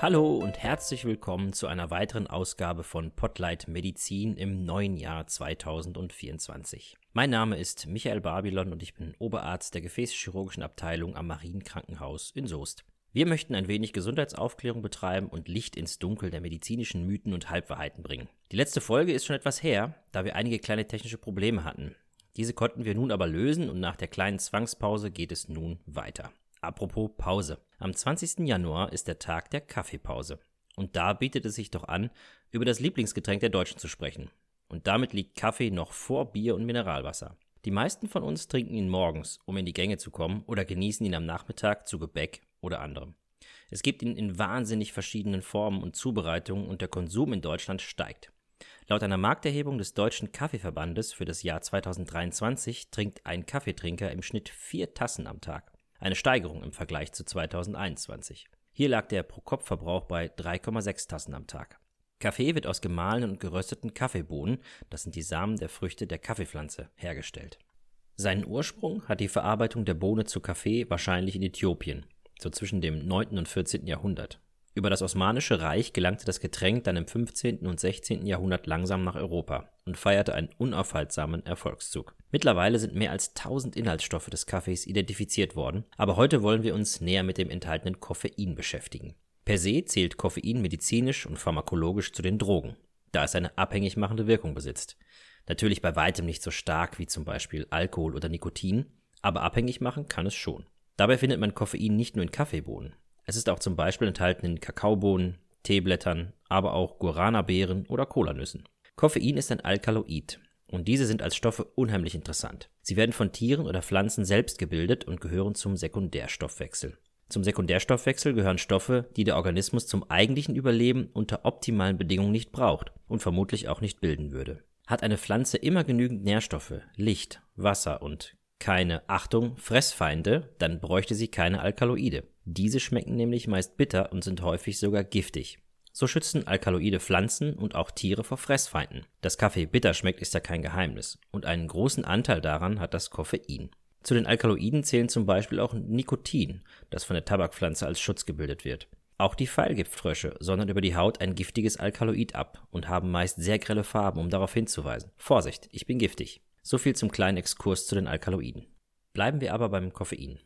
Hallo und herzlich willkommen zu einer weiteren Ausgabe von Potlight Medizin im neuen Jahr 2024. Mein Name ist Michael Babylon und ich bin Oberarzt der Gefäßchirurgischen Abteilung am Marienkrankenhaus in Soest. Wir möchten ein wenig Gesundheitsaufklärung betreiben und Licht ins Dunkel der medizinischen Mythen und Halbwahrheiten bringen. Die letzte Folge ist schon etwas her, da wir einige kleine technische Probleme hatten. Diese konnten wir nun aber lösen und nach der kleinen Zwangspause geht es nun weiter. Apropos Pause. Am 20. Januar ist der Tag der Kaffeepause. Und da bietet es sich doch an, über das Lieblingsgetränk der Deutschen zu sprechen. Und damit liegt Kaffee noch vor Bier und Mineralwasser. Die meisten von uns trinken ihn morgens, um in die Gänge zu kommen, oder genießen ihn am Nachmittag zu Gebäck oder anderem. Es gibt ihn in wahnsinnig verschiedenen Formen und Zubereitungen und der Konsum in Deutschland steigt. Laut einer Markterhebung des Deutschen Kaffeeverbandes für das Jahr 2023 trinkt ein Kaffeetrinker im Schnitt vier Tassen am Tag. Eine Steigerung im Vergleich zu 2021. Hier lag der Pro-Kopf-Verbrauch bei 3,6 Tassen am Tag. Kaffee wird aus gemahlenen und gerösteten Kaffeebohnen, das sind die Samen der Früchte der Kaffeepflanze, hergestellt. Seinen Ursprung hat die Verarbeitung der Bohne zu Kaffee wahrscheinlich in Äthiopien, so zwischen dem 9. und 14. Jahrhundert. Über das Osmanische Reich gelangte das Getränk dann im 15. und 16. Jahrhundert langsam nach Europa und feierte einen unaufhaltsamen Erfolgszug. Mittlerweile sind mehr als 1000 Inhaltsstoffe des Kaffees identifiziert worden, aber heute wollen wir uns näher mit dem enthaltenen Koffein beschäftigen. Per se zählt Koffein medizinisch und pharmakologisch zu den Drogen, da es eine abhängig machende Wirkung besitzt. Natürlich bei weitem nicht so stark wie zum Beispiel Alkohol oder Nikotin, aber abhängig machen kann es schon. Dabei findet man Koffein nicht nur in Kaffeebohnen. Es ist auch zum Beispiel enthalten in Kakaobohnen, Teeblättern, aber auch Guarana-Beeren oder Kolanüssen. Koffein ist ein Alkaloid und diese sind als Stoffe unheimlich interessant. Sie werden von Tieren oder Pflanzen selbst gebildet und gehören zum Sekundärstoffwechsel. Zum Sekundärstoffwechsel gehören Stoffe, die der Organismus zum eigentlichen Überleben unter optimalen Bedingungen nicht braucht und vermutlich auch nicht bilden würde. Hat eine Pflanze immer genügend Nährstoffe, Licht, Wasser und keine, Achtung, Fressfeinde, dann bräuchte sie keine Alkaloide. Diese schmecken nämlich meist bitter und sind häufig sogar giftig. So schützen Alkaloide Pflanzen und auch Tiere vor Fressfeinden. Dass Kaffee bitter schmeckt, ist ja kein Geheimnis. Und einen großen Anteil daran hat das Koffein. Zu den Alkaloiden zählen zum Beispiel auch Nikotin, das von der Tabakpflanze als Schutz gebildet wird. Auch die Pfeilgiftfrösche sondern über die Haut ein giftiges Alkaloid ab und haben meist sehr grelle Farben, um darauf hinzuweisen. Vorsicht, ich bin giftig. So viel zum kleinen Exkurs zu den Alkaloiden. Bleiben wir aber beim Koffein.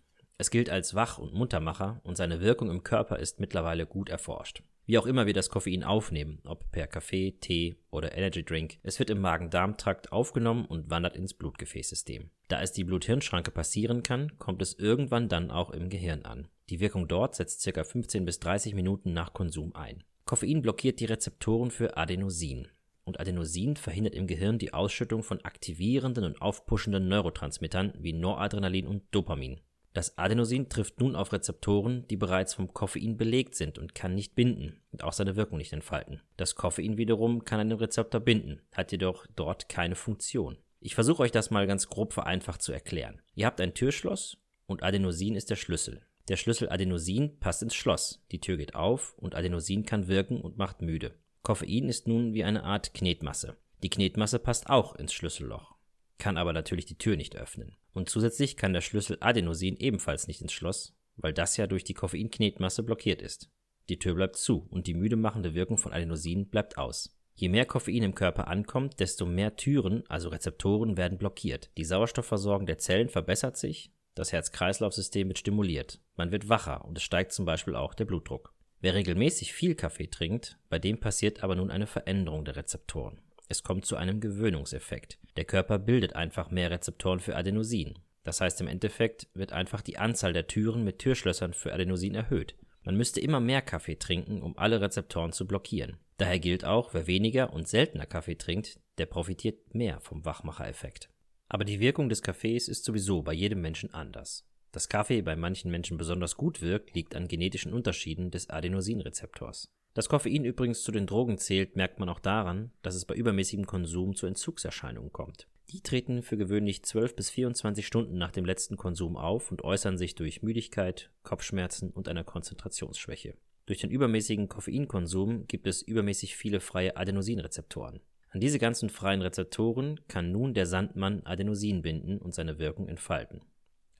Es gilt als Wach- und Muntermacher und seine Wirkung im Körper ist mittlerweile gut erforscht. Wie auch immer wir das Koffein aufnehmen, ob per Kaffee, Tee oder Energy Drink, es wird im Magen-Darm-Trakt aufgenommen und wandert ins Blutgefäßsystem. Da es die Blut-Hirn-Schranke passieren kann, kommt es irgendwann dann auch im Gehirn an. Die Wirkung dort setzt ca. 15 bis 30 Minuten nach Konsum ein. Koffein blockiert die Rezeptoren für Adenosin und Adenosin verhindert im Gehirn die Ausschüttung von aktivierenden und aufpuschenden Neurotransmittern wie Noradrenalin und Dopamin. Das Adenosin trifft nun auf Rezeptoren, die bereits vom Koffein belegt sind und kann nicht binden und auch seine Wirkung nicht entfalten. Das Koffein wiederum kann einen Rezeptor binden, hat jedoch dort keine Funktion. Ich versuche euch das mal ganz grob vereinfacht zu erklären. Ihr habt ein Türschloss und Adenosin ist der Schlüssel. Der Schlüssel Adenosin passt ins Schloss, die Tür geht auf und Adenosin kann wirken und macht müde. Koffein ist nun wie eine Art Knetmasse. Die Knetmasse passt auch ins Schlüsselloch, kann aber natürlich die Tür nicht öffnen. Und zusätzlich kann der Schlüssel Adenosin ebenfalls nicht ins Schloss, weil das ja durch die Koffeinknetmasse blockiert ist. Die Tür bleibt zu und die müde machende Wirkung von Adenosin bleibt aus. Je mehr Koffein im Körper ankommt, desto mehr Türen, also Rezeptoren, werden blockiert. Die Sauerstoffversorgung der Zellen verbessert sich, das Herz-Kreislauf-System wird stimuliert, man wird wacher und es steigt zum Beispiel auch der Blutdruck. Wer regelmäßig viel Kaffee trinkt, bei dem passiert aber nun eine Veränderung der Rezeptoren. Es kommt zu einem Gewöhnungseffekt. Der Körper bildet einfach mehr Rezeptoren für Adenosin. Das heißt im Endeffekt wird einfach die Anzahl der Türen mit Türschlössern für Adenosin erhöht. Man müsste immer mehr Kaffee trinken, um alle Rezeptoren zu blockieren. Daher gilt auch, wer weniger und seltener Kaffee trinkt, der profitiert mehr vom Wachmachereffekt. Aber die Wirkung des Kaffees ist sowieso bei jedem Menschen anders. Dass Kaffee bei manchen Menschen besonders gut wirkt, liegt an genetischen Unterschieden des Adenosinrezeptors. Dass Koffein übrigens zu den Drogen zählt, merkt man auch daran, dass es bei übermäßigem Konsum zu Entzugserscheinungen kommt. Die treten für gewöhnlich 12 bis 24 Stunden nach dem letzten Konsum auf und äußern sich durch Müdigkeit, Kopfschmerzen und einer Konzentrationsschwäche. Durch den übermäßigen Koffeinkonsum gibt es übermäßig viele freie Adenosinrezeptoren. An diese ganzen freien Rezeptoren kann nun der Sandmann Adenosin binden und seine Wirkung entfalten.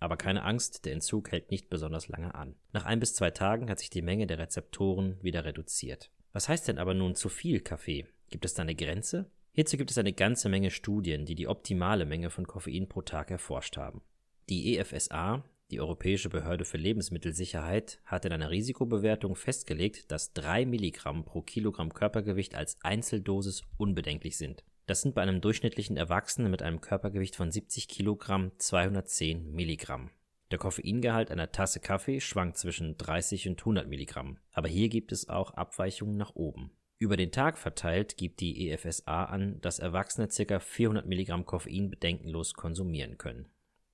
Aber keine Angst, der Entzug hält nicht besonders lange an. Nach ein bis zwei Tagen hat sich die Menge der Rezeptoren wieder reduziert. Was heißt denn aber nun zu viel Kaffee? Gibt es da eine Grenze? Hierzu gibt es eine ganze Menge Studien, die die optimale Menge von Koffein pro Tag erforscht haben. Die EFSA, die Europäische Behörde für Lebensmittelsicherheit, hat in einer Risikobewertung festgelegt, dass 3 Milligramm pro Kilogramm Körpergewicht als Einzeldosis unbedenklich sind. Das sind bei einem durchschnittlichen Erwachsenen mit einem Körpergewicht von 70 Kilogramm 210 Milligramm. Der Koffeingehalt einer Tasse Kaffee schwankt zwischen 30 und 100 Milligramm, aber hier gibt es auch Abweichungen nach oben. Über den Tag verteilt gibt die EFSA an, dass Erwachsene ca. 400 Milligramm Koffein bedenkenlos konsumieren können.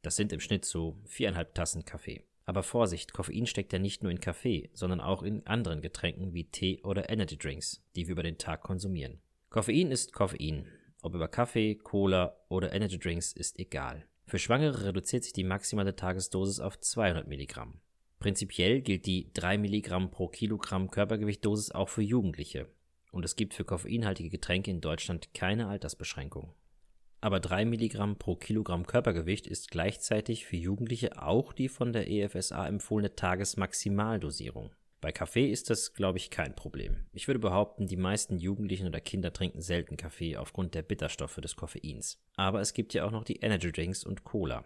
Das sind im Schnitt so viereinhalb Tassen Kaffee. Aber Vorsicht, Koffein steckt ja nicht nur in Kaffee, sondern auch in anderen Getränken wie Tee oder Energy Drinks, die wir über den Tag konsumieren. Koffein ist Koffein, ob über Kaffee, Cola oder Energy Drinks ist egal. Für Schwangere reduziert sich die maximale Tagesdosis auf 200 Milligramm. Prinzipiell gilt die 3 Milligramm pro Kilogramm Körpergewichtdosis auch für Jugendliche. Und es gibt für koffeinhaltige Getränke in Deutschland keine Altersbeschränkung. Aber 3 Milligramm pro Kilogramm Körpergewicht ist gleichzeitig für Jugendliche auch die von der EFSA empfohlene Tagesmaximaldosierung. Bei Kaffee ist das, glaube ich, kein Problem. Ich würde behaupten, die meisten Jugendlichen oder Kinder trinken selten Kaffee aufgrund der Bitterstoffe des Koffeins. Aber es gibt ja auch noch die Energy Drinks und Cola.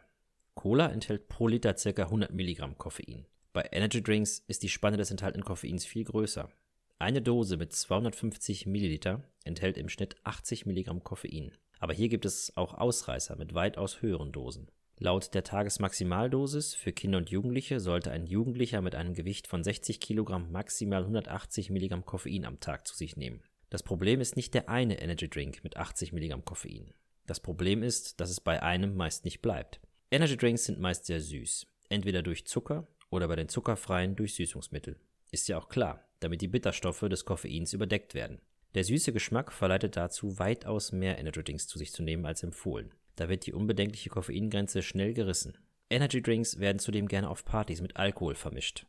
Cola enthält pro Liter ca. 100 Milligramm Koffein. Bei Energy Drinks ist die Spanne des enthaltenen Koffeins viel größer. Eine Dose mit 250 Milliliter enthält im Schnitt 80 Milligramm Koffein. Aber hier gibt es auch Ausreißer mit weitaus höheren Dosen. Laut der Tagesmaximaldosis für Kinder und Jugendliche sollte ein Jugendlicher mit einem Gewicht von 60 Kilogramm maximal 180 Milligramm Koffein am Tag zu sich nehmen. Das Problem ist nicht der eine Energy Drink mit 80 Milligramm Koffein. Das Problem ist, dass es bei einem meist nicht bleibt. Energy Drinks sind meist sehr süß, entweder durch Zucker oder bei den zuckerfreien durch Süßungsmittel. Ist ja auch klar, damit die Bitterstoffe des Koffeins überdeckt werden. Der süße Geschmack verleitet dazu, weitaus mehr Energy Drinks zu sich zu nehmen als empfohlen. Da wird die unbedenkliche Koffeingrenze schnell gerissen. Energy Drinks werden zudem gerne auf Partys mit Alkohol vermischt.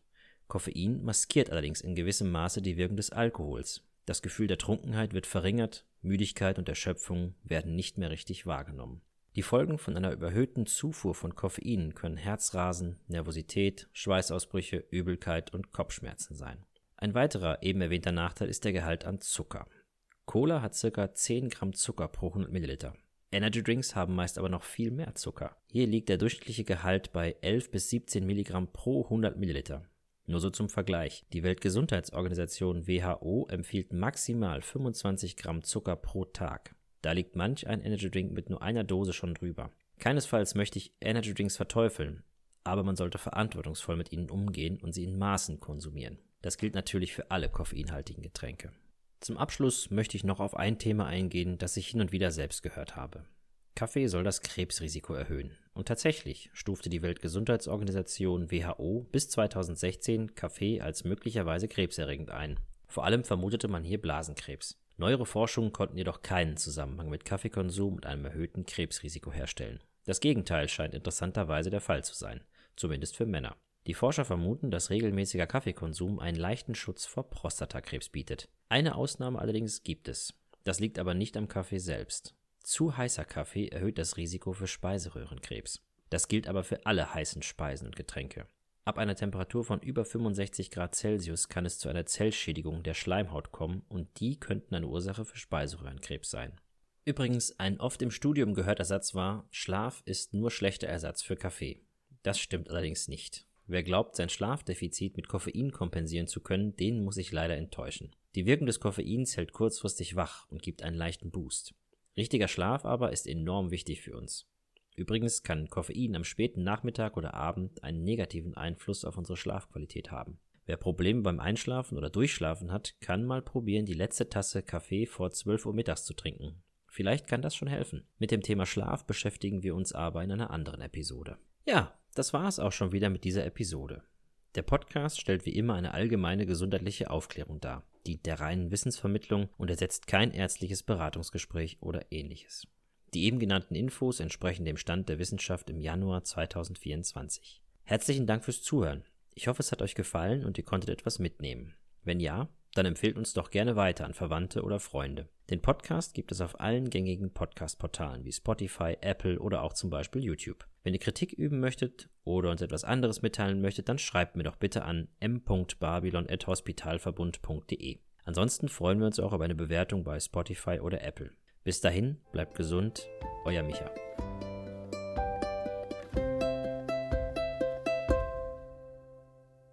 Koffein maskiert allerdings in gewissem Maße die Wirkung des Alkohols. Das Gefühl der Trunkenheit wird verringert, Müdigkeit und Erschöpfung werden nicht mehr richtig wahrgenommen. Die Folgen von einer überhöhten Zufuhr von Koffein können Herzrasen, Nervosität, Schweißausbrüche, Übelkeit und Kopfschmerzen sein. Ein weiterer eben erwähnter Nachteil ist der Gehalt an Zucker. Cola hat ca. 10 Gramm Zucker pro 100 Milliliter. Energy Drinks haben meist aber noch viel mehr Zucker. Hier liegt der durchschnittliche Gehalt bei 11 bis 17 Milligramm pro 100 Milliliter. Nur so zum Vergleich. Die Weltgesundheitsorganisation WHO empfiehlt maximal 25 Gramm Zucker pro Tag. Da liegt manch ein Energy Drink mit nur einer Dose schon drüber. Keinesfalls möchte ich Energy Drinks verteufeln, aber man sollte verantwortungsvoll mit ihnen umgehen und sie in Maßen konsumieren. Das gilt natürlich für alle koffeinhaltigen Getränke. Zum Abschluss möchte ich noch auf ein Thema eingehen, das ich hin und wieder selbst gehört habe. Kaffee soll das Krebsrisiko erhöhen. Und tatsächlich stufte die Weltgesundheitsorganisation WHO bis 2016 Kaffee als möglicherweise krebserregend ein. Vor allem vermutete man hier Blasenkrebs. Neuere Forschungen konnten jedoch keinen Zusammenhang mit Kaffeekonsum und einem erhöhten Krebsrisiko herstellen. Das Gegenteil scheint interessanterweise der Fall zu sein, zumindest für Männer. Die Forscher vermuten, dass regelmäßiger Kaffeekonsum einen leichten Schutz vor Prostatakrebs bietet. Eine Ausnahme allerdings gibt es. Das liegt aber nicht am Kaffee selbst. Zu heißer Kaffee erhöht das Risiko für Speiseröhrenkrebs. Das gilt aber für alle heißen Speisen und Getränke. Ab einer Temperatur von über 65 Grad Celsius kann es zu einer Zellschädigung der Schleimhaut kommen und die könnten eine Ursache für Speiseröhrenkrebs sein. Übrigens, ein oft im Studium gehörter Satz war, Schlaf ist nur schlechter Ersatz für Kaffee. Das stimmt allerdings nicht. Wer glaubt, sein Schlafdefizit mit Koffein kompensieren zu können, den muss ich leider enttäuschen. Die Wirkung des Koffeins hält kurzfristig wach und gibt einen leichten Boost. Richtiger Schlaf aber ist enorm wichtig für uns. Übrigens kann Koffein am späten Nachmittag oder Abend einen negativen Einfluss auf unsere Schlafqualität haben. Wer Probleme beim Einschlafen oder Durchschlafen hat, kann mal probieren, die letzte Tasse Kaffee vor 12 Uhr mittags zu trinken. Vielleicht kann das schon helfen. Mit dem Thema Schlaf beschäftigen wir uns aber in einer anderen Episode. Ja, das war es auch schon wieder mit dieser Episode. Der Podcast stellt wie immer eine allgemeine gesundheitliche Aufklärung dar, dient der reinen Wissensvermittlung und ersetzt kein ärztliches Beratungsgespräch oder ähnliches. Die eben genannten Infos entsprechen dem Stand der Wissenschaft im Januar 2024. Herzlichen Dank fürs Zuhören. Ich hoffe, es hat euch gefallen und ihr konntet etwas mitnehmen. Wenn ja, dann empfehlt uns doch gerne weiter an Verwandte oder Freunde. Den Podcast gibt es auf allen gängigen Podcast-Portalen wie Spotify, Apple oder auch zum Beispiel YouTube. Wenn ihr Kritik üben möchtet oder uns etwas anderes mitteilen möchtet, dann schreibt mir doch bitte an m.babylon.hospitalverbund.de. Ansonsten freuen wir uns auch über eine Bewertung bei Spotify oder Apple. Bis dahin, bleibt gesund, euer Micha.